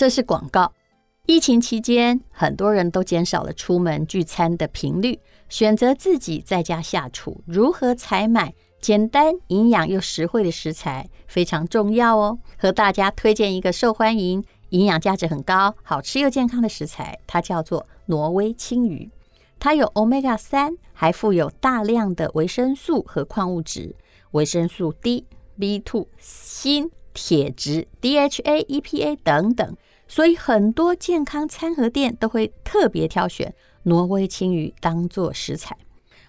这是广告。疫情期间，很多人都减少了出门聚餐的频率，选择自己在家下厨。如何采买简单、营养又实惠的食材非常重要哦。和大家推荐一个受欢迎、营养价值很高、好吃又健康的食材，它叫做挪威青鱼。它有 Omega 三，还富有大量的维生素和矿物质，维生素 D、B2、锌、铁质、DHA、EPA 等等。所以很多健康餐盒店都会特别挑选挪威青鱼当做食材。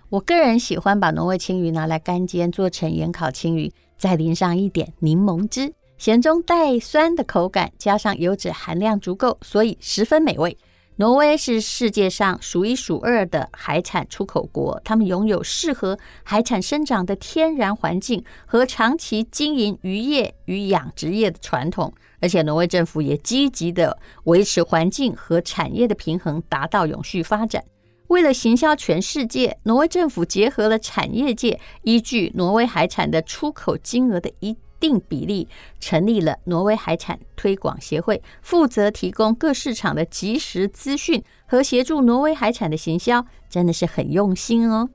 我个人喜欢把挪威青鱼拿来干煎，做成盐烤青鱼，再淋上一点柠檬汁，咸中带酸的口感，加上油脂含量足够，所以十分美味。挪威是世界上数一数二的海产出口国，他们拥有适合海产生长的天然环境和长期经营渔业与养殖业的传统。而且，挪威政府也积极地维持环境和产业的平衡，达到永续发展。为了行销全世界，挪威政府结合了产业界，依据挪威海产的出口金额的一定比例，成立了挪威海产推广协会，负责提供各市场的即时资讯和协助挪威海产的行销，真的是很用心哦。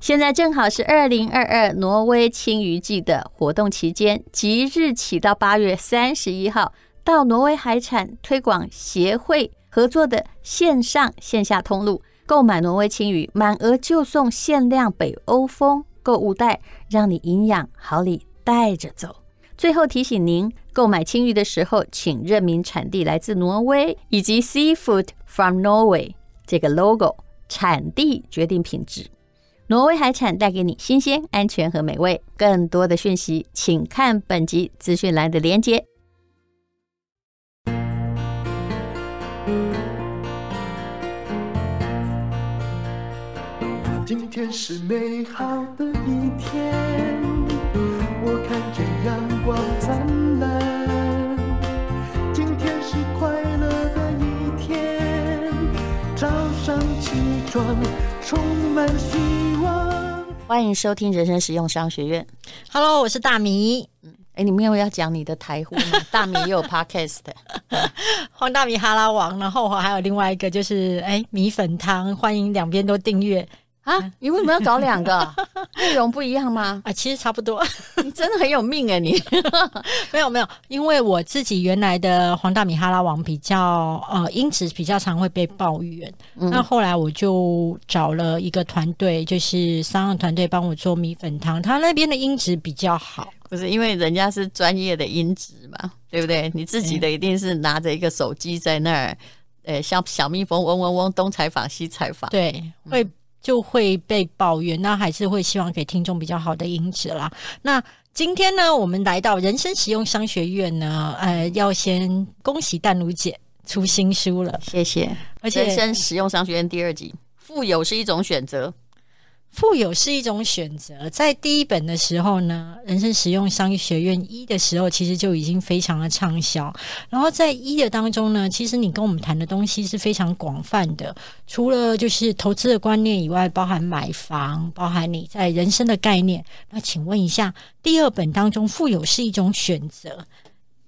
现在正好是二零二二挪威青鱼季的活动期间，即日起到八月三十一号，到挪威海产推广协会合作的线上线下通路购买挪威青鱼，满额就送限量北欧风购物袋，让你营养好礼带着走。最后提醒您，购买青鱼的时候，请认明产地来自挪威以及 Seafood from Norway 这个 logo，产地决定品质。挪威海产带给你新鲜、安全和美味。更多的讯息，请看本集资讯栏的连接。今天是美好的一天，我看见阳光灿烂。今天是快乐的一天，早上起床充满希望欢迎收听人生实用商学院。Hello，我是大米。嗯，哎，你们有要讲你的台呼吗？大米也有 Podcast，黄大米哈拉王，然后还有另外一个就是哎米粉汤，欢迎两边都订阅。啊，你为什么要搞两个？内容不一样吗？啊，其实差不多。你真的很有命哎，你 没有没有，因为我自己原来的黄大米哈拉王比较呃音质比较常会被抱怨，嗯、那后来我就找了一个团队，就是商业团队帮我做米粉汤，他那边的音质比较好。不是因为人家是专业的音质嘛，对不对？你自己的一定是拿着一个手机在那儿，呃，像小蜜蜂嗡嗡嗡，东采访西采访，对，会。就会被抱怨，那还是会希望给听众比较好的音质啦。那今天呢，我们来到人生实用商学院呢，呃，要先恭喜淡如姐出新书了，谢谢。而且人生实用商学院第二集，富有是一种选择。富有是一种选择，在第一本的时候呢，人生实用商学院一的时候，其实就已经非常的畅销。然后在一的当中呢，其实你跟我们谈的东西是非常广泛的，除了就是投资的观念以外，包含买房，包含你在人生的概念。那请问一下，第二本当中，富有是一种选择，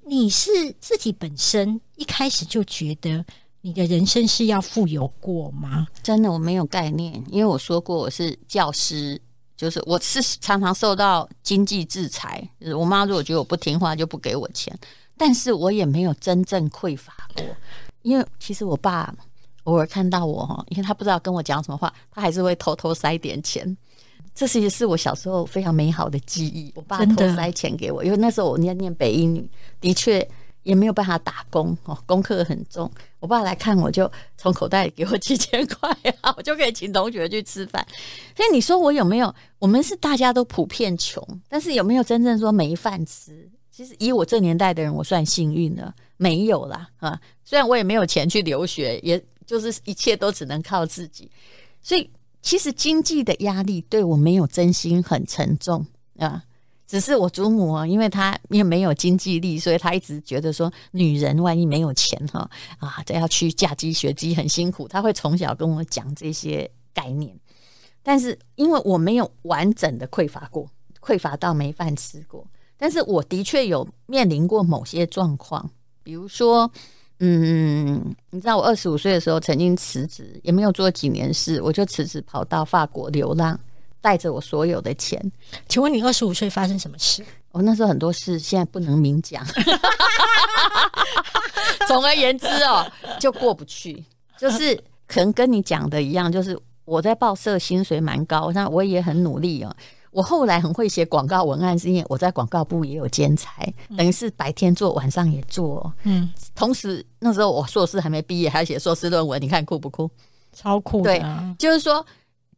你是自己本身一开始就觉得？你的人生是要富有过吗？真的，我没有概念，因为我说过我是教师，就是我是常常受到经济制裁，就是我妈如果觉得我不听话就不给我钱，但是我也没有真正匮乏过，因为其实我爸偶尔看到我哈，因为他不知道跟我讲什么话，他还是会偷偷塞点钱，这其实是我小时候非常美好的记忆。我爸偷塞钱给我，因为那时候我念念北一女，的确。也没有办法打工哦，功课很重。我爸来看我就从口袋里给我几千块啊，我就可以请同学去吃饭。所以你说我有没有？我们是大家都普遍穷，但是有没有真正说没饭吃？其实以我这年代的人，我算幸运了，没有啦啊。虽然我也没有钱去留学，也就是一切都只能靠自己。所以其实经济的压力对我没有真心很沉重啊。只是我祖母啊，因为她因为没有经济力，所以她一直觉得说，女人万一没有钱哈啊，这要去嫁鸡学鸡很辛苦。她会从小跟我讲这些概念，但是因为我没有完整的匮乏过，匮乏到没饭吃过，但是我的确有面临过某些状况，比如说，嗯，你知道我二十五岁的时候曾经辞职，也没有做几年事，我就辞职跑到法国流浪，带着我所有的钱。请问你二十五岁发生什么事？我那时候很多事现在不能明讲。总而言之哦，就过不去，就是可能跟你讲的一样，就是我在报社薪水蛮高，那我也很努力哦。我后来很会写广告文案，是因为我在广告部也有兼差，等于是白天做，晚上也做。嗯，同时那时候我硕士还没毕业，还要写硕士论文，你看酷不酷？超酷的啊。对，就是说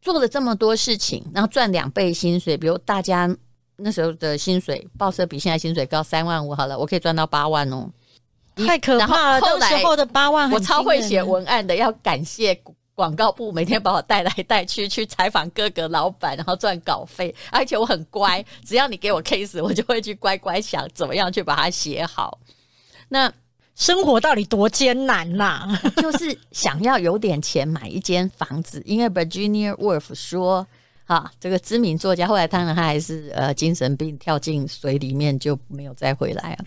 做了这么多事情，然后赚两倍薪水，比如大家那时候的薪水，报社比现在薪水高三万五好了，我可以赚到八万哦，太可怕了。后来时候的八万，我超会写文案的，要感谢。广告部每天把我带来带去，去采访各个老板，然后赚稿费。而且我很乖，只要你给我 case，我就会去乖乖想怎么样去把它写好。那生活到底多艰难呐、啊？就是想要有点钱买一间房子，因为 Virginia Woolf 说，啊，这个知名作家，后来当然他还是呃精神病跳进水里面就没有再回来了。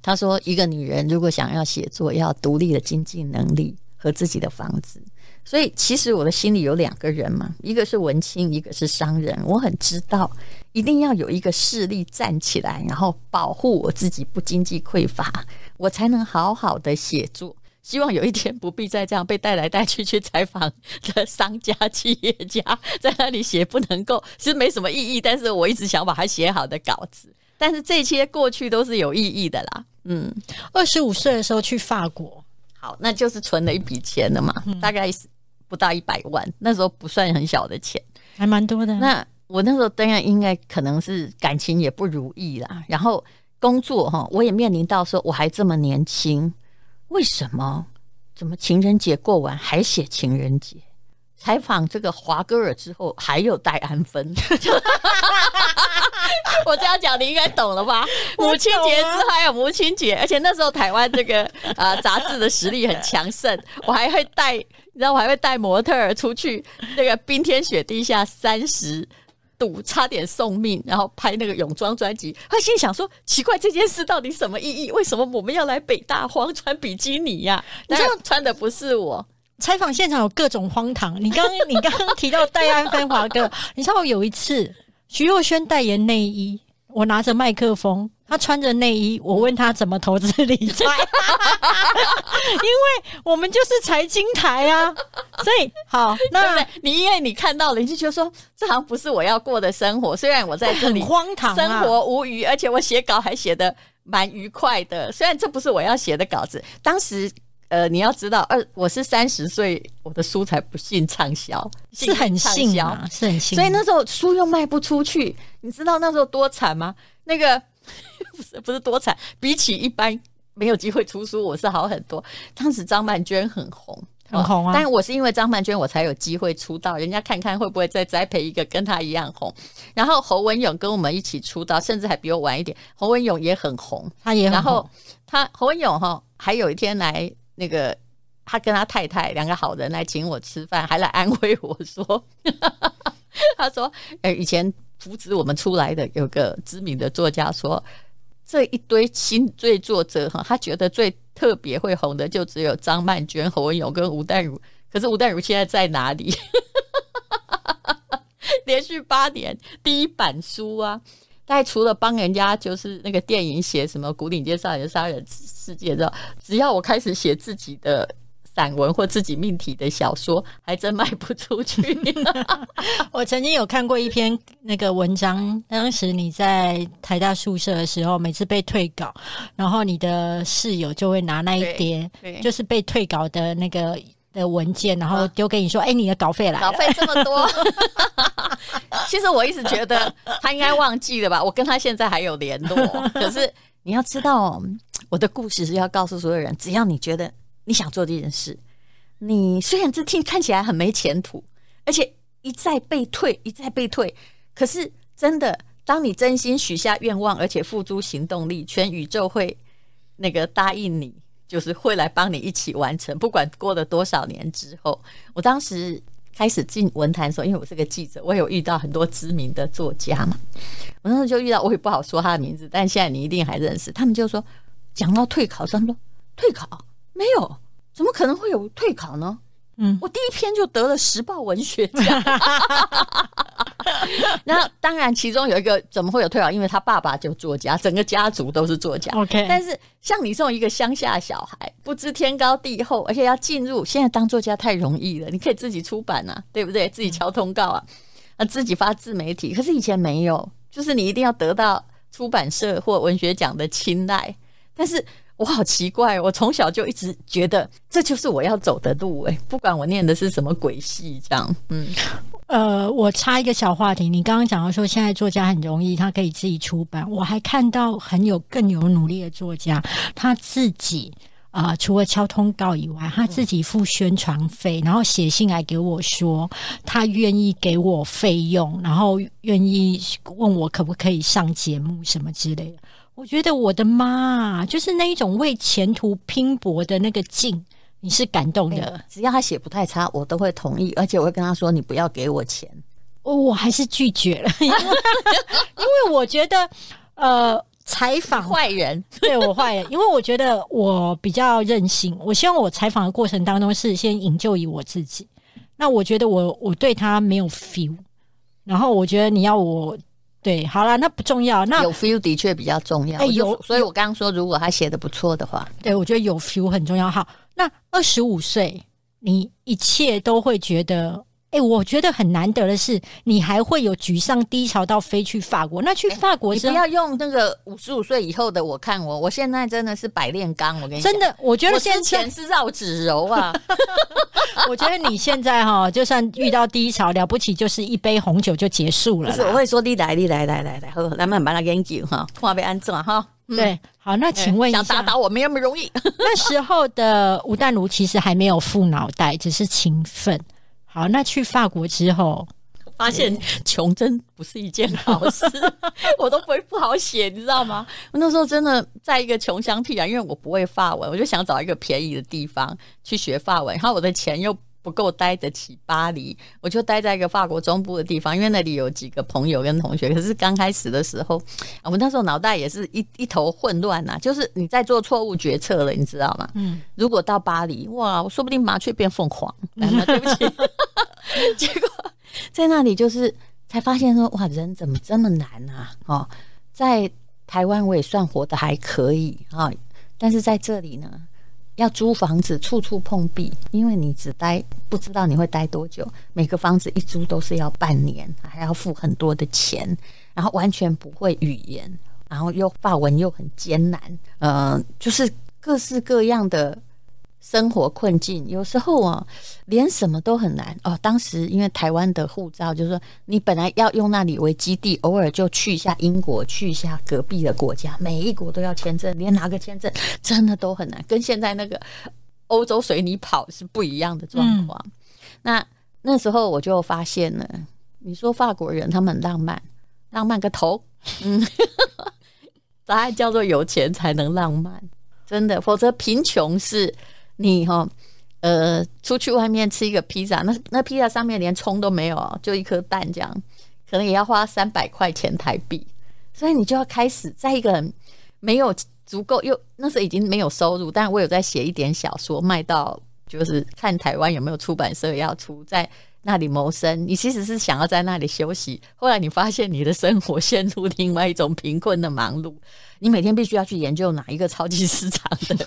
他说，一个女人如果想要写作，要独立的经济能力和自己的房子。所以，其实我的心里有两个人嘛，一个是文青，一个是商人。我很知道，一定要有一个势力站起来，然后保护我自己不经济匮乏，我才能好好的写作。希望有一天不必再这样被带来带去去采访的商家、企业家，在那里写不能够，其实没什么意义。但是我一直想把它写好的稿子，但是这些过去都是有意义的啦。嗯，二十五岁的时候去法国，好，那就是存了一笔钱了嘛，嗯、大概是。不到一百万，那时候不算很小的钱，还蛮多的。那我那时候当然应该可能是感情也不如意啦，然后工作哈，我也面临到说我还这么年轻，为什么？怎么情人节过完还写情人节？采访这个华歌尔之后还有戴安芬，我这样讲你应该懂了吧？母亲节之后还有母亲节，而且那时候台湾这个啊 杂志的实力很强盛，我还会带。你知道我还会带模特儿出去，那个冰天雪地下三十度，差点送命，然后拍那个泳装专辑。他心想说：奇怪，这件事到底什么意义？为什么我们要来北大荒穿比基尼呀、啊？你知道穿的不是我。采访现场有各种荒唐。你刚 你刚刚提到戴安芬华哥，你知道我有一次徐若瑄代言内衣，我拿着麦克风。她穿着内衣，我问她怎么投资理财，因为我们就是财经台啊，所以好，那你因为你看到了，你就觉得说这好像不是我要过的生活。虽然我在这里很荒唐，生活无余，而且我写稿还写得蛮愉快的。虽然这不是我要写的稿子，当时呃，你要知道，二我是三十岁，我的书才不幸畅销，是很幸啊，是很幸。所以那时候书又卖不出去，你知道那时候多惨吗？那个。不是不是多惨，比起一般没有机会出书，我是好很多。当时张曼娟很红，很红啊！但我是因为张曼娟，我才有机会出道。人家看看会不会再栽培一个跟她一样红。然后侯文勇跟我们一起出道，甚至还比我晚一点。侯文勇也很红，他也很红。然后他侯文勇哈，还有一天来那个，他跟他太太两个好人来请我吃饭，还来安慰我说，他说：“哎，以前扶持我们出来的有个知名的作家说。”这一堆新锐作者哈，他觉得最特别会红的就只有张曼娟、侯文咏跟吴淡如。可是吴淡如现在在哪里？连续八年第一版书啊！大概除了帮人家就是那个电影写什么《古岭街少年杀人事件》之后，只要我开始写自己的。散文或自己命题的小说还真卖不出去。我曾经有看过一篇那个文章，当时你在台大宿舍的时候，每次被退稿，然后你的室友就会拿那一叠，就是被退稿的那个的文件，然后丢给你说：“哎、欸，你的稿费来了。”稿费这么多，其实我一直觉得他应该忘记了吧？我跟他现在还有联络。可是你要知道，我的故事是要告诉所有人，只要你觉得。你想做这件事，你虽然这听看起来很没前途，而且一再被退，一再被退，可是真的，当你真心许下愿望，而且付诸行动力，全宇宙会那个答应你，就是会来帮你一起完成。不管过了多少年之后，我当时开始进文坛的时候，因为我是个记者，我有遇到很多知名的作家嘛，我那时候就遇到，我也不好说他的名字，但现在你一定还认识。他们就说，讲到退考，他们说退考。没有，怎么可能会有退考呢？嗯，我第一篇就得了时报文学奖。那当然，其中有一个怎么会有退考？因为他爸爸就作家，整个家族都是作家。OK，但是像你这种一个乡下小孩，不知天高地厚，而且要进入现在当作家太容易了，你可以自己出版啊，对不对？自己敲通告啊，啊，自己发自媒体。可是以前没有，就是你一定要得到出版社或文学奖的青睐。但是我好奇怪，我从小就一直觉得这就是我要走的路，哎，不管我念的是什么鬼戏，这样，嗯。呃，我插一个小话题，你刚刚讲到说现在作家很容易，他可以自己出版。我还看到很有更有努力的作家，他自己啊、呃，除了敲通告以外，他自己付宣传费，然后写信来给我说他愿意给我费用，然后愿意问我可不可以上节目什么之类的。我觉得我的妈，就是那一种为前途拼搏的那个劲。你是感动的，欸，只要他写不太差，我都会同意，而且我会跟他说：“你不要给我钱。”我我还是拒绝了，因为因为我觉得，呃，采访坏人，对我坏人，因为我觉得我比较任性。我希望我采访的过程当中是先营救于我自己。那我觉得我我对他没有 feel，然后我觉得你要我。对，好了，那不重要。那有 feel 的确比较重要。哎，有，所以我刚刚说，如果他写的不错的话，对，我觉得有 feel 很重要。好，那二十五岁，你一切都会觉得。哎、欸，我觉得很难得的是，你还会有沮丧低潮到飞去法国。那去法国、欸、你不要用那个五十五岁以后的我看我，我现在真的是百炼钢。我跟你讲，真的，我觉得先前是绕指柔啊。我觉得你现在哈，就算遇到低潮，了不起就是一杯红酒就结束了。不是，我会说你来，你来，来来来，喝，咱们把它研究哈，看被安怎哈。对，好，那请问一下，想打倒我没那么容易。那时候的吴淡如其实还没有富脑袋，只是勤奋。好，那去法国之后，发现穷真不是一件好事，我都不会不好写，你知道吗？我那时候真的在一个穷乡僻壤，因为我不会法文，我就想找一个便宜的地方去学法文，然后我的钱又不够待得起巴黎，我就待在一个法国中部的地方，因为那里有几个朋友跟同学。可是刚开始的时候，我那时候脑袋也是一一头混乱呐，就是你在做错误决策了，你知道吗？嗯，如果到巴黎，哇，我说不定麻雀变凤凰。对不起。结果在那里就是才发现说，哇，人怎么这么难啊？哦，在台湾我也算活得还可以啊，但是在这里呢，要租房子处处碰壁，因为你只待不知道你会待多久，每个房子一租都是要半年，还要付很多的钱，然后完全不会语言，然后又发文又很艰难，嗯、就是各式各样的。生活困境，有时候啊，连什么都很难哦。当时因为台湾的护照，就是说你本来要用那里为基地，偶尔就去一下英国，去一下隔壁的国家，每一国都要签证，连拿个签证真的都很难，跟现在那个欧洲随你跑是不一样的状况。嗯、那那时候我就发现了，你说法国人他们很浪漫，浪漫个头，嗯，答案叫做有钱才能浪漫，真的，否则贫穷是。你哈，呃，出去外面吃一个披萨，那那披萨上面连葱都没有，就一颗蛋这样，可能也要花三百块钱台币，所以你就要开始在一个没有足够又那时候已经没有收入，但我有在写一点小说卖到，就是看台湾有没有出版社要出，在那里谋生。你其实是想要在那里休息，后来你发现你的生活陷入另外一种贫困的忙碌，你每天必须要去研究哪一个超级市场的。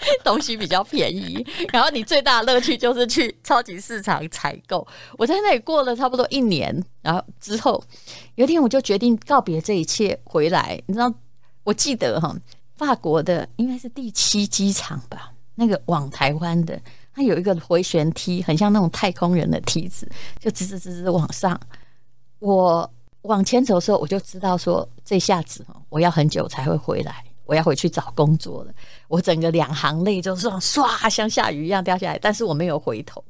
东西比较便宜，然后你最大的乐趣就是去超级市场采购。我在那里过了差不多一年，然后之后有一天我就决定告别这一切回来。你知道，我记得哈，法国的应该是第七机场吧，那个往台湾的，它有一个回旋梯，很像那种太空人的梯子，就直直直直往上。我往前走的时候，我就知道说，这下子我要很久才会回来。我要回去找工作了，我整个两行泪就这样唰，像下雨一样掉下来。但是我没有回头，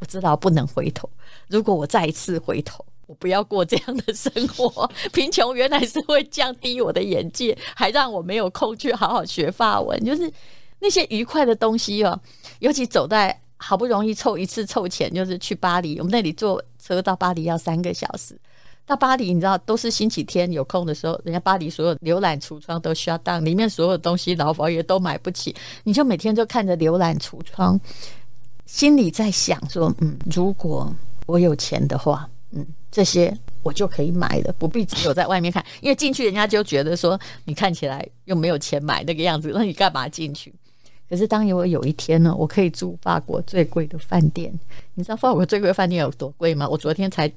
我知道不能回头。如果我再一次回头，我不要过这样的生活。贫穷原来是会降低我的眼界，还让我没有空去好好学法文。就是那些愉快的东西哦，尤其走在好不容易凑一次凑钱，就是去巴黎，我们那里坐车到巴黎要三个小时。到巴黎，你知道都是星期天有空的时候，人家巴黎所有浏览橱窗都 shut down，里面所有东西老佛爷都买不起，你就每天就看着浏览橱窗，心里在想说，嗯，如果我有钱的话，嗯，这些我就可以买了，不必只有在外面看，因为进去人家就觉得说你看起来又没有钱买那个样子，那你干嘛进去？可是当我有一天呢，我可以住法国最贵的饭店。你知道法国最贵饭店有多贵吗？我昨天才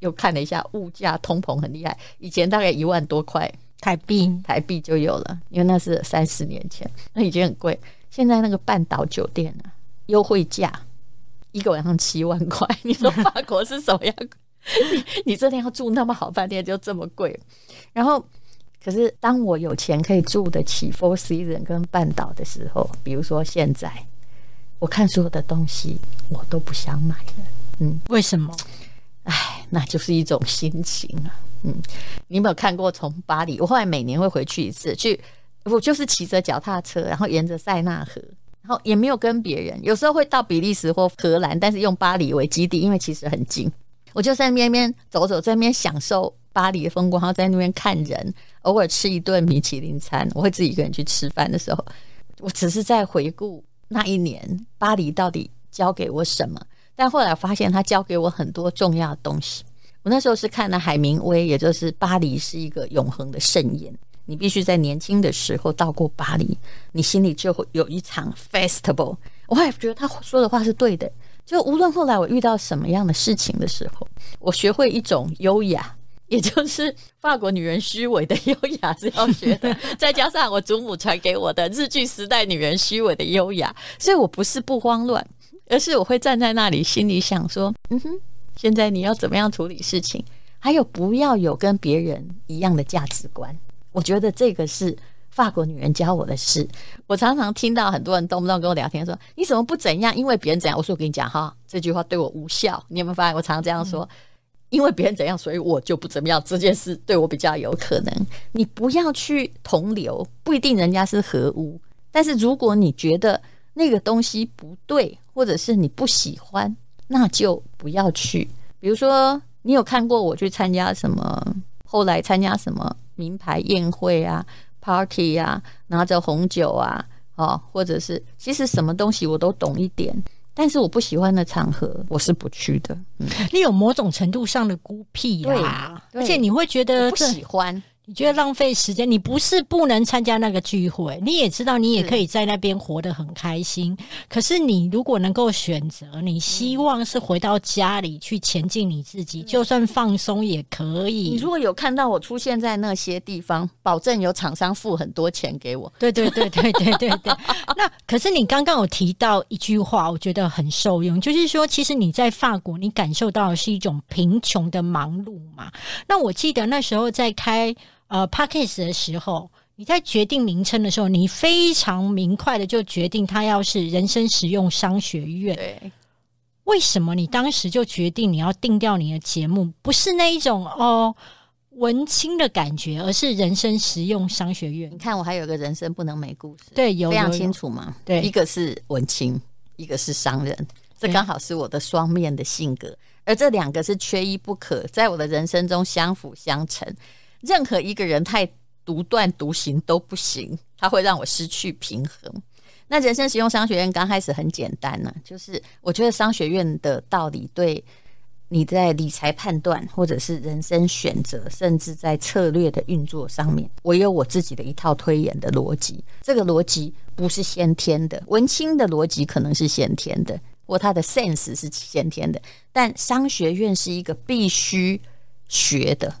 又看了一下，物价通膨很厉害，以前大概一万多块台币，台币就有了，因为那是三十年前，那已经很贵。现在那个半岛酒店啊，优惠价一个晚上七万块。你说法国是什么样？你你这天要住那么好饭店就这么贵，然后。可是，当我有钱可以住得起 Four Seasons 跟半岛的时候，比如说现在，我看所有的东西我都不想买了。嗯，为什么？哎，那就是一种心情啊。嗯，你有没有看过从巴黎？我后来每年会回去一次，去我就是骑着脚踏车，然后沿着塞纳河，然后也没有跟别人。有时候会到比利时或荷兰，但是用巴黎为基地，因为其实很近。我就在那边边走走，在那边享受巴黎的风光，然后在那边看人，偶尔吃一顿米其林餐。我会自己一个人去吃饭的时候，我只是在回顾那一年巴黎到底教给我什么。但后来发现，他教给我很多重要的东西。我那时候是看了海明威，也就是巴黎是一个永恒的盛宴，你必须在年轻的时候到过巴黎，你心里就会有一场 festival。我还觉得他说的话是对的。就无论后来我遇到什么样的事情的时候，我学会一种优雅，也就是法国女人虚伪的优雅是要学的，再加上我祖母传给我的日剧时代女人虚伪的优雅，所以我不是不慌乱，而是我会站在那里，心里想说：嗯哼，现在你要怎么样处理事情？还有不要有跟别人一样的价值观。我觉得这个是。法国女人教我的事，我常常听到很多人动不动跟我聊天说：“你怎么不怎样？因为别人怎样？”我说：“我跟你讲哈，这句话对我无效。你有没有发现？我常常这样说，因为别人怎样，所以我就不怎么样。这件事对我比较有可能。你不要去同流，不一定人家是合污。但是如果你觉得那个东西不对，或者是你不喜欢，那就不要去。比如说，你有看过我去参加什么？后来参加什么名牌宴会啊？” Party 啊，拿着红酒啊，哦，或者是其实什么东西我都懂一点，但是我不喜欢的场合我是不去的。嗯，你有某种程度上的孤僻啦，而且你会觉得不喜欢。你觉得浪费时间？你不是不能参加那个聚会，你也知道你也可以在那边活得很开心。可是你如果能够选择，你希望是回到家里去前进你自己，就算放松也可以。你如果有看到我出现在那些地方，保证有厂商付很多钱给我。对对对对对对对。那可是你刚刚有提到一句话，我觉得很受用，就是说，其实你在法国，你感受到的是一种贫穷的忙碌嘛。那我记得那时候在开。呃 Podcast 的时候，你在决定名称的时候，你非常明快的就决定它要是人生实用商学院。对，为什么你当时就决定你要定掉你的节目，不是那一种哦文青的感觉，而是人生实用商学院？你看，我还有个人生不能没故事，对，有非常清楚嘛。对，一个是文青，一个是商人，这刚好是我的双面的性格，而这两个是缺一不可，在我的人生中相辅相成。任何一个人太独断独行都不行，他会让我失去平衡。那人生实用商学院刚开始很简单呢、就是我觉得商学院的道理对你在理财判断，或者是人生选择，甚至在策略的运作上面，我有我自己的一套推演的逻辑。这个逻辑不是先天的，文青的逻辑可能是先天的，或他的 sense 是先天的，但商学院是一个必须学的。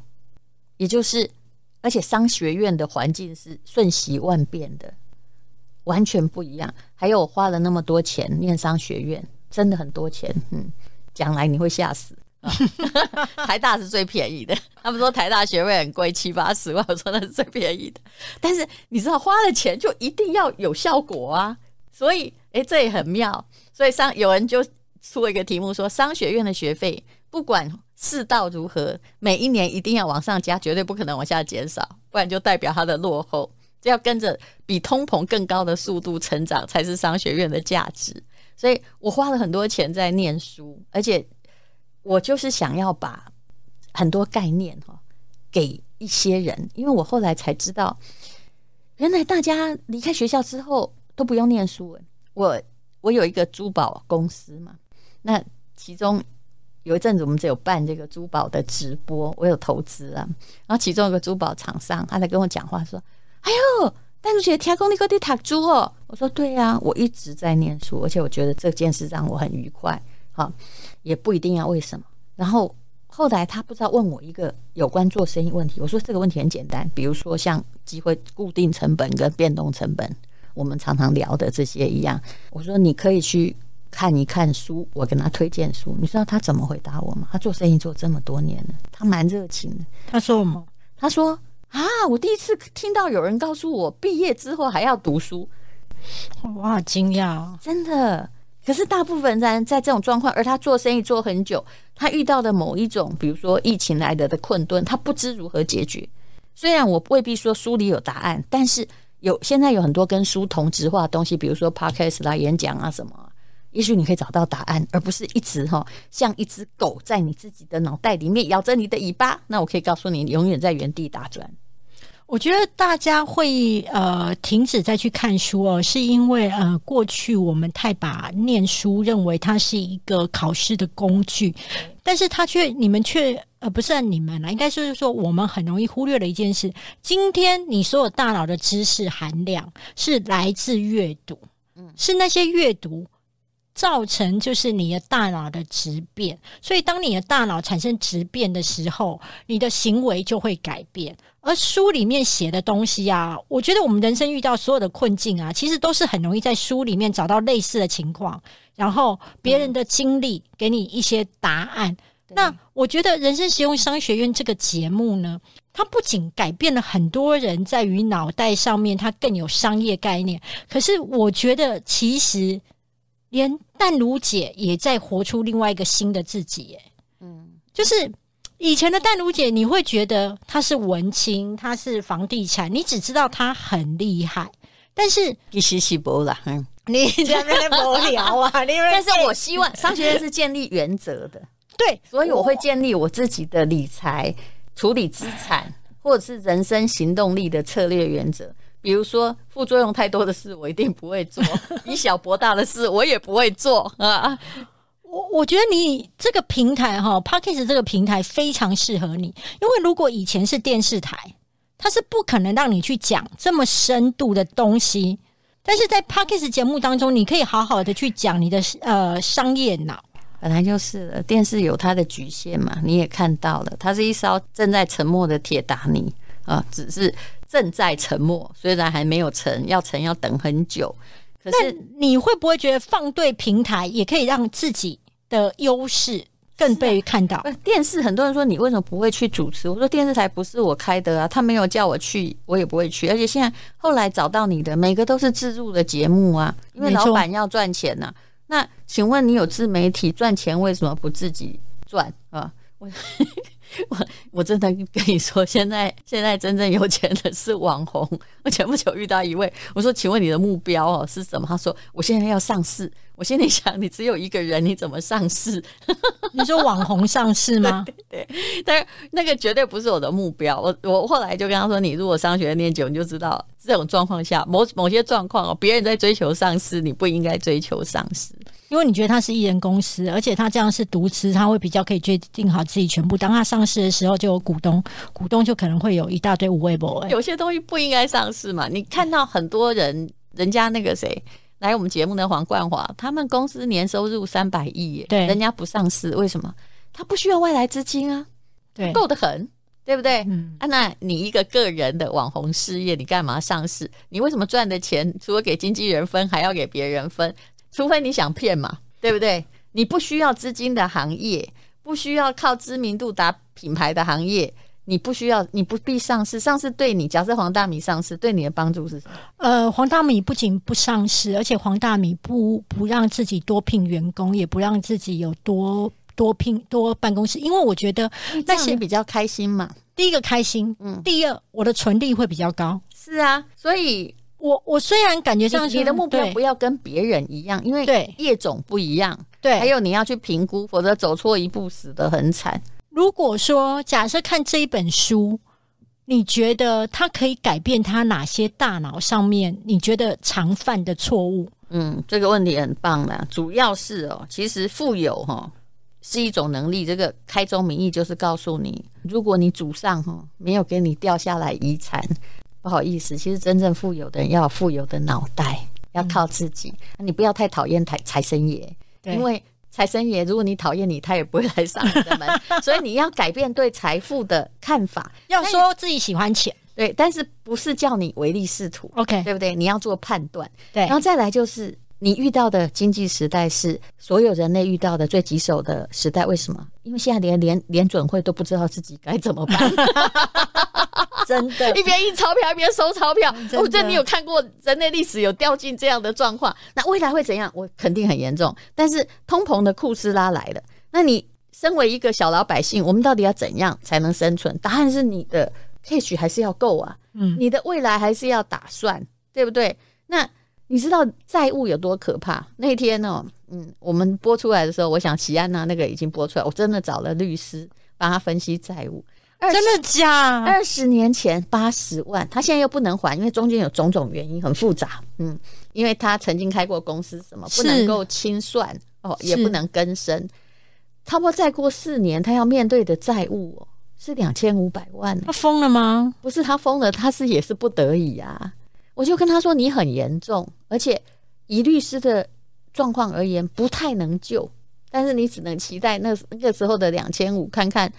也就是，而且商学院的环境是瞬息万变的，完全不一样。还有我花了那么多钱念商学院，真的很多钱。嗯，将来你会吓死。台大是最便宜的，他们说台大学位很贵，七八十万，我说那是最便宜的。但是你知道，花了钱就一定要有效果啊。所以，诶，这也很妙。所以商有人就出了一个题目说，商学院的学费不管。世道如何？每一年一定要往上加，绝对不可能往下减少，不然就代表它的落后。这要跟着比通膨更高的速度成长，才是商学院的价值。所以我花了很多钱在念书，而且我就是想要把很多概念哈，给一些人，因为我后来才知道，原来大家离开学校之后都不用念书。我我有一个珠宝公司嘛，那其中有一阵子我们只有办这个珠宝的直播，我有投资啊。然后其中有个珠宝厂商，他在跟我讲话说：“哎呦，淡如姐，听说你在读书哦。”我说：“对呀，我一直在念书，而且我觉得这件事让我很愉快。哈，也不一定要为什么。”然后。后来他不知道问我一个有关做生意问题，我说这个问题很简单，比如说像机会固定成本跟变动成本，我们常常聊的这些一样。我说你可以去看一看书，我跟他推荐书。你知道他怎么回答我吗？他做生意做这么多年了，他蛮热情的。他说什么？他说啊，我第一次听到有人告诉我毕业之后还要读书，我好惊讶，真的。可是大部分人在这种状况，而他做生意做很久，他遇到的某一种，比如说疫情来的的困顿，他不知如何解决。虽然我未必说书里有答案，但是有现在有很多跟书同质化的东西，比如说 podcast 啦、演讲啊什么，也许你可以找到答案，而不是一直哈像一只狗在你自己的脑袋里面咬着你的尾巴。那我可以告诉你，永远在原地打转。我觉得大家会呃停止再去看书哦，是因为呃过去我们太把念书认为它是一个考试的工具，但是它却你们却呃不是你们啦，应该就是说我们很容易忽略了一件事：今天你所有大脑的知识含量是来自阅读，嗯，是那些阅读造成就是你的大脑的质变，所以当你的大脑产生质变的时候，你的行为就会改变。而书里面写的东西啊，我觉得我们人生遇到所有的困境啊，其实都是很容易在书里面找到类似的情况，然后别人的经历给你一些答案。嗯、那我觉得人生实用商学院这个节目呢，它不仅改变了很多人在于脑袋上面，它更有商业概念。可是我觉得，其实连淡如姐也在活出另外一个新的自己。耶。嗯，就是。以前的淡如姐，你会觉得她是文青，她是房地产，你只知道她很厉害，但是其实是不啦，嗯，你在那边无聊啊？但是我希望 商学院是建立原则的，对，所以我会建立我自己的理财、处理资产，或者是人生行动力的策略原则。比如说，副作用太多的事，我一定不会做；以小博大的事，我也不会做啊。我我觉得你这个平台哈，Podcast 这个平台非常适合你，因为如果以前是电视台，它是不可能让你去讲这么深度的东西，但是在 Podcast 节目当中，你可以好好的去讲你的呃商业脑。本来就是了，电视有它的局限嘛，你也看到了，它是一艘正在沉没的铁达尼啊，只是正在沉没，虽然还没有沉，要沉要等很久。可是你会不会觉得放对平台也可以让自己的优势更被看到？啊、电视很多人说你为什么不会去主持？我说电视台不是我开的啊，他没有叫我去，我也不会去。而且现在后来找到你的每个都是自助的节目啊，因为老板要赚钱呐、啊。那请问你有自媒体赚钱，为什么不自己赚啊？我。我我真的跟你说，现在现在真正有钱的是网红。我前不久遇到一位，我说：“请问你的目标哦是什么？”他说：“我现在要上市。”我心里想：“你只有一个人，你怎么上市？”你说网红上市吗？对，对对，但是那个绝对不是我的目标。我我后来就跟他说：“你如果商学院念久，你就知道这种状况下，某某些状况哦，别人在追求上市，你不应该追求上市。”因为你觉得他是艺人公司，而且他这样是独资，他会比较可以决定好自己全部。当他上市的时候，就有股东，股东就可能会有一大堆无谓博。有些东西不应该上市嘛？你看到很多人，人家那个谁来我们节目的黄冠华，他们公司年收入三百亿，对，人家不上市，为什么？他不需要外来资金啊，对，够得很，对不对？嗯啊，那你一个个人的网红事业，你干嘛上市？你为什么赚的钱除了给经纪人分，还要给别人分？除非你想骗嘛，对不对？你不需要资金的行业，不需要靠知名度打品牌的行业，你不需要，你不必上市。上市对你，假设黄大米上市，对你的帮助是什么？呃，黄大米不仅不上市，而且黄大米不不让自己多聘员工，也不让自己有多多聘多办公室，因为我觉得那些比较开心嘛。第一个开心，嗯，第二我的存利会比较高。是啊，所以。我我虽然感觉上你的目标不要跟别人一样，因为业种不一样，对，还有你要去评估，否则走错一步死得很惨。如果说假设看这一本书，你觉得它可以改变他哪些大脑上面你觉得常犯的错误？嗯，这个问题很棒啦，主要是哦，其实富有哈是一种能力。这个开宗明义就是告诉你，如果你祖上哈没有给你掉下来遗产，不好意思，其实真正富有的人要有富有的脑袋，要靠自己。嗯、你不要太讨厌财财神爷，对因为财神爷如果你讨厌你，他也不会来上你的门。所以你要改变对财富的看法，要说自己喜欢钱。对，但是不是叫你唯利是图？OK，对不对？你要做判断。对，然后再来就是你遇到的经济时代是所有人类遇到的最棘手的时代。为什么？因为现在连联联准会都不知道自己该怎么办。真的，一边印钞票一边收钞票。我觉得你有看过人类历史有掉进这样的状况？那未来会怎样？我肯定很严重。但是通膨的库斯拉来了，那你身为一个小老百姓，我们到底要怎样才能生存？答案是你的。cash 还是要够啊，嗯，你的未来还是要打算，对不对？那你知道债务有多可怕？那天呢、喔，嗯，我们播出来的时候，我想齐安娜那个已经播出来，我真的找了律师帮他分析债务，真的假？二十年前八十万，他现在又不能还，因为中间有种种原因，很复杂，嗯，因为他曾经开过公司，什么不能够清算哦，也不能更生，差不多再过四年，他要面对的债务哦。是两千五百万、欸，他疯了吗？不是他疯了，他是也是不得已啊。我就跟他说：“你很严重，而且以律师的状况而言，不太能救。但是你只能期待那那个时候的两千五，看看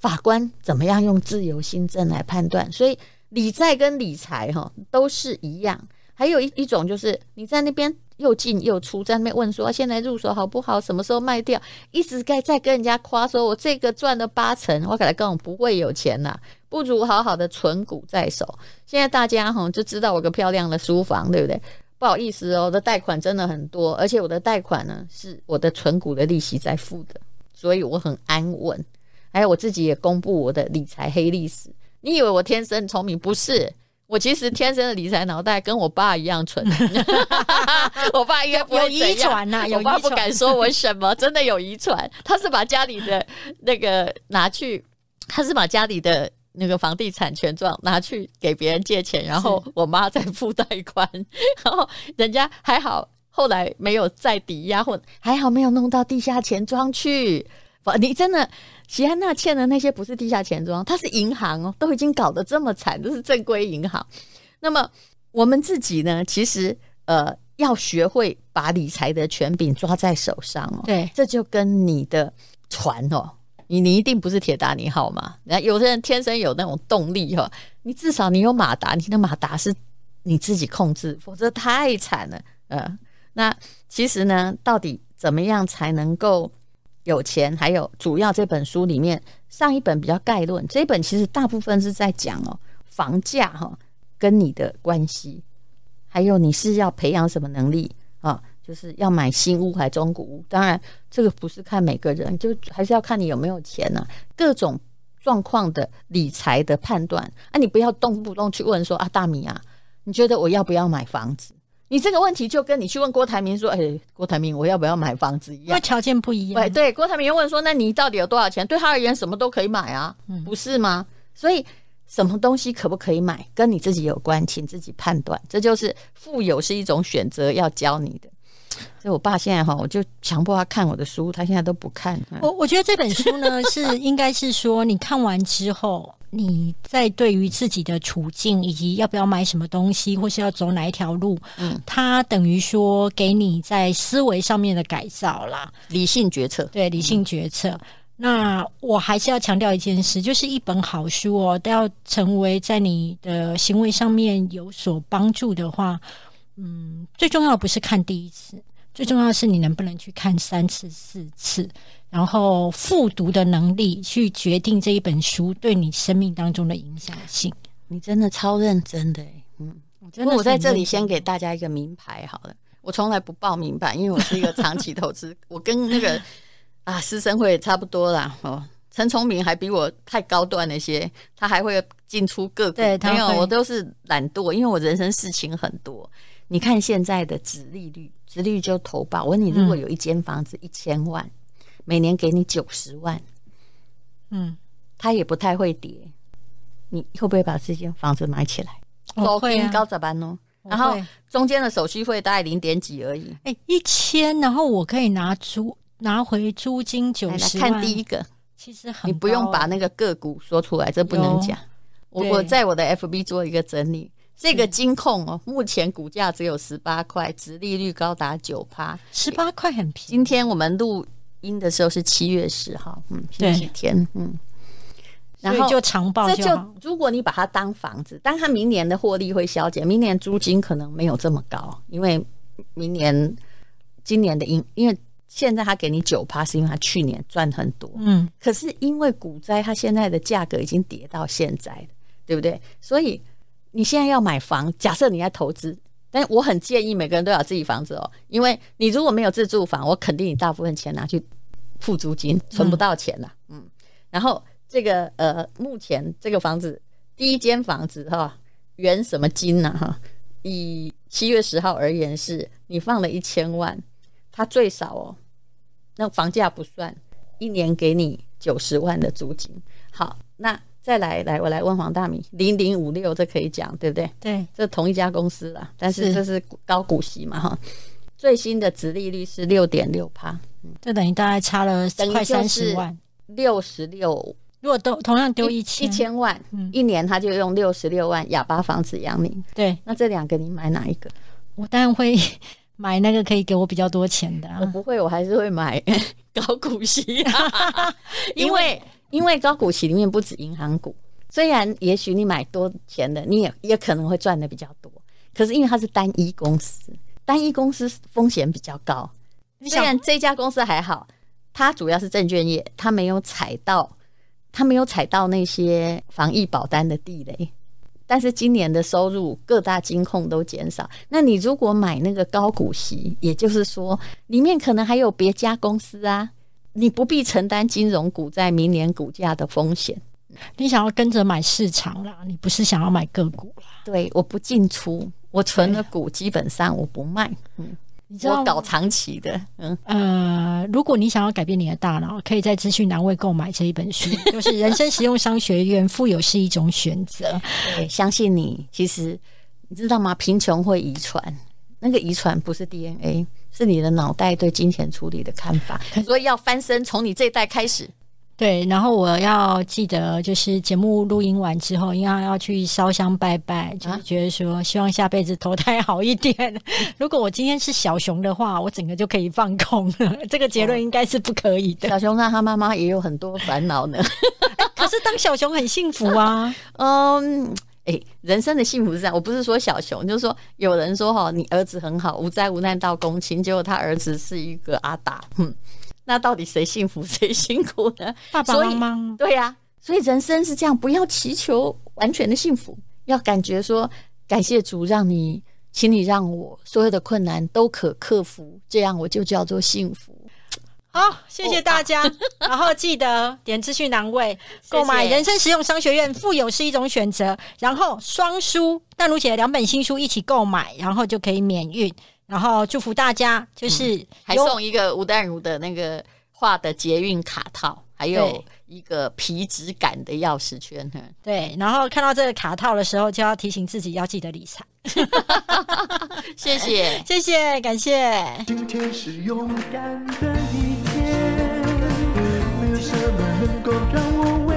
法官怎么样用自由心证来判断。所以理债跟理财哈都是一样。还有一一种就是你在那边。”又进又出，在那边问说：“现在入手好不好？什么时候卖掉？”一直该在跟人家夸说：“我这个赚了八成。”我给他讲：“不会有钱呐，不如好好的存股在手。”现在大家哈就知道我个漂亮的书房，对不对？不好意思哦，我的贷款真的很多，而且我的贷款呢是我的存股的利息在付的，所以我很安稳。还有我自己也公布我的理财黑历史。你以为我天生聪明？不是。我其实天生的理财脑袋跟我爸一样蠢，我爸应该不会有遗传呐，我爸不敢说我什么，真的有遗传。他是把家里的那个拿去，他是把家里的那个房地产权状拿去给别人借钱，然后我妈再付贷款，然后人家还好，后来没有再抵押，或还好没有弄到地下钱庄去。你真的，齐安娜欠的那些不是地下钱庄，它是银行哦，都已经搞得这么惨，都是正规银行。那么我们自己呢，其实呃，要学会把理财的权柄抓在手上哦。对，这就跟你的船哦，你你一定不是铁达尼号嘛？那有的人天生有那种动力哈，你至少你有马达，你的马达是你自己控制，否则太惨了。呃，那其实呢，到底怎么样才能够？有钱，还有主要这本书里面上一本比较概论，这一本其实大部分是在讲哦房价哈跟你的关系，还有你是要培养什么能力啊？就是要买新屋还是中古屋？当然这个不是看每个人，就还是要看你有没有钱呐。各种状况的理财的判断啊，你不要动不动去问说啊大米啊，你觉得我要不要买房子？你这个问题就跟你去问郭台铭说：“哎，郭台铭，我要不要买房子一样？”因为条件不一样。对对，郭台铭又问说：“那你到底有多少钱？”对他而言，什么都可以买啊，不是吗？所以，什么东西可不可以买，跟你自己有关，请自己判断。这就是富有是一种选择，要教你的。所以，我爸现在哈，我就强迫他看我的书，他现在都不看。我我觉得这本书呢，是应该是说，你看完之后。你在对于自己的处境以及要不要买什么东西，或是要走哪一条路，嗯，它等于说给你在思维上面的改造啦，理性决策，对，理性决策。嗯、那我还是要强调一件事，就是一本好书哦，都要成为在你的行为上面有所帮助的话，嗯，最重要的不是看第一次，最重要的是你能不能去看三次、四次。然后复读的能力去决定这一本书对你生命当中的影响性，你真的超认真的，嗯，我真的。我在这里先给大家一个名牌好了，我从来不报名牌，因为我是一个长期投资，我跟那个啊师生会也差不多啦。哦，陈聪明还比我太高端了些，他还会进出个股，对，没有，我都是懒惰，因为我人生事情很多。你看现在的殖利率，殖利率就投保。我问你，如果有一间房子一千万。每年给你九十万，嗯，它也不太会跌。你会不会把这间房子买起来？我会啊，高咋办哦？然后中间的手续费大概零点几而已。哎，一千，然后我可以拿租拿回租金九十万。看第一个，其实很，你不用把那个个股说出来，这不能讲。我我在我的 FB 做一个整理，这个金控哦，目前股价只有十八块，殖利率高达九趴，十八块很便宜。今天我们录音的时候是七月十号，嗯，星期天，嗯。然后就长报，这就如果你把它当房子，但它明年的获利会消减，明年租金可能没有这么高，因为明年今年的因因为现在他给你九趴，是因为他去年赚很多，嗯，可是因为股灾，它现在的价格已经跌到现在了，对不对？所以你现在要买房，假设你在投资，但我很建议每个人都有自己房子哦，因为你如果没有自住房，我肯定你大部分钱拿去付租金，存不到钱了，嗯，然后。这个呃，目前这个房子第一间房子哈，原什么金呢哈？以七月十号而言是，你放了一千万，它最少哦，那房价不算，一年给你九十万的租金。好，那再来来，我来问黄大米，零零五六这可以讲对不对？对，这同一家公司啦，但是这是高股息嘛哈？最新的殖利率是六点六趴，这等于大概差了快三十万，六十六。如果都同样丢一千一千万，嗯，一年他就用六十六万哑巴房子养你。对，那这两个你买哪一个？我当然会 买那个可以给我比较多钱的，啊。我不会，我还是会买 高股息，啊，因为因为高股息里面不止银行股，虽然也许你买多钱的，你也也可能会赚的比较多，可是因为它是单一公司，单一公司风险比较高。虽然这家公司还好，它主要是证券业，它没有踩到。它没有踩到那些防疫保单的地雷，但是今年的收入各大金控都减少。那你如果买那个高股息，也就是说里面可能还有别家公司啊，你不必承担金融股在明年股价的风险。你想要跟着买市场啦，你不是想要买个股啦。对，我不进出，我存的股基本上我不卖。嗯。你知道我搞长期的，嗯呃，如果你想要改变你的大脑，可以在资讯栏位购买这一本书，就是《人生实用商学院》，富有是一种选择。对，相信你，其实你知道吗？贫穷会遗传，那个遗传不是 DNA，是你的脑袋对金钱处理的看法，所以要翻身，从你这一代开始。对，然后我要记得，就是节目录音完之后，应该要去烧香拜拜，就是觉得说，希望下辈子投胎好一点。如果我今天是小熊的话，我整个就可以放空了。这个结论应该是不可以的。小熊他他妈妈也有很多烦恼呢，可是当小熊很幸福啊。嗯，哎，人生的幸福是这样，我不是说小熊，就是说有人说哈，你儿子很好，无灾无难到公亲，结果他儿子是一个阿达，嗯。那到底谁幸福谁辛苦呢？爸爸妈妈。对呀、啊，所以人生是这样，不要祈求完全的幸福，要感觉说感谢主，让你，请你让我所有的困难都可克服，这样我就叫做幸福。好，谢谢大家，哦啊、然后记得点资讯栏位 购买《人生实用商学院》，富有是一种选择。然后双书淡如姐两本新书一起购买，然后就可以免运。然后祝福大家，就是、嗯、还送一个吴淡如的那个画的捷运卡套，还有一个皮质感的钥匙圈。对，然后看到这个卡套的时候，就要提醒自己要记得理财。谢谢，谢谢，感谢。今天是勇敢的什么能够让我